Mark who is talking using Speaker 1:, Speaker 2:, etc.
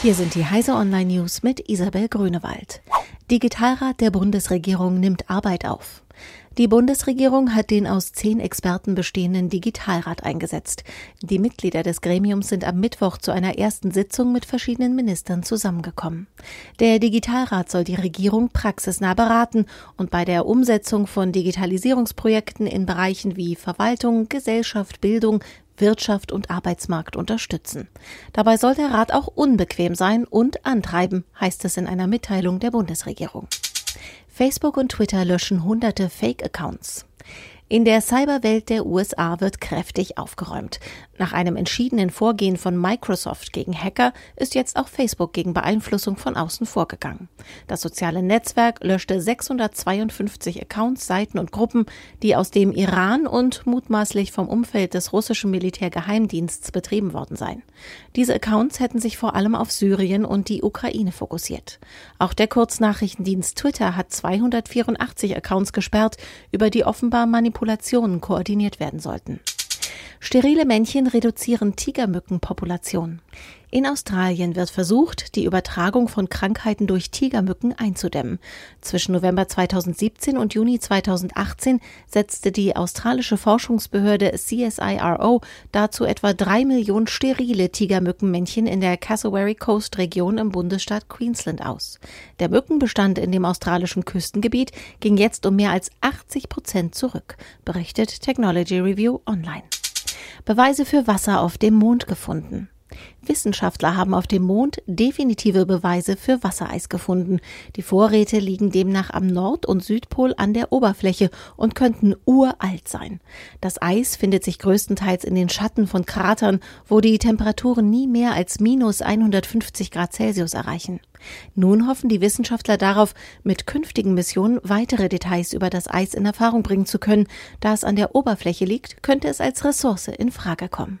Speaker 1: Hier sind die Heise Online News mit Isabel Grünewald. Digitalrat der Bundesregierung nimmt Arbeit auf. Die Bundesregierung hat den aus zehn Experten bestehenden Digitalrat eingesetzt. Die Mitglieder des Gremiums sind am Mittwoch zu einer ersten Sitzung mit verschiedenen Ministern zusammengekommen. Der Digitalrat soll die Regierung praxisnah beraten und bei der Umsetzung von Digitalisierungsprojekten in Bereichen wie Verwaltung, Gesellschaft, Bildung, Wirtschaft und Arbeitsmarkt unterstützen. Dabei soll der Rat auch unbequem sein und antreiben, heißt es in einer Mitteilung der Bundesregierung. Facebook und Twitter löschen hunderte Fake-Accounts. In der Cyberwelt der USA wird kräftig aufgeräumt. Nach einem entschiedenen Vorgehen von Microsoft gegen Hacker ist jetzt auch Facebook gegen Beeinflussung von außen vorgegangen. Das soziale Netzwerk löschte 652 Accounts, Seiten und Gruppen, die aus dem Iran und mutmaßlich vom Umfeld des russischen Militärgeheimdiensts betrieben worden seien. Diese Accounts hätten sich vor allem auf Syrien und die Ukraine fokussiert. Auch der Kurznachrichtendienst Twitter hat 284 Accounts gesperrt, über die offenbar Manipulationen Manipulationen koordiniert werden sollten. Sterile Männchen reduzieren Tigermückenpopulationen. In Australien wird versucht, die Übertragung von Krankheiten durch Tigermücken einzudämmen. Zwischen November 2017 und Juni 2018 setzte die australische Forschungsbehörde CSIRO dazu etwa drei Millionen sterile Tigermückenmännchen in der Cassowary Coast Region im Bundesstaat Queensland aus. Der Mückenbestand in dem australischen Küstengebiet ging jetzt um mehr als 80 Prozent zurück, berichtet Technology Review Online. Beweise für Wasser auf dem Mond gefunden. Wissenschaftler haben auf dem Mond definitive Beweise für Wassereis gefunden. Die Vorräte liegen demnach am Nord- und Südpol an der Oberfläche und könnten uralt sein. Das Eis findet sich größtenteils in den Schatten von Kratern, wo die Temperaturen nie mehr als minus 150 Grad Celsius erreichen. Nun hoffen die Wissenschaftler darauf, mit künftigen Missionen weitere Details über das Eis in Erfahrung bringen zu können. Da es an der Oberfläche liegt, könnte es als Ressource in Frage kommen.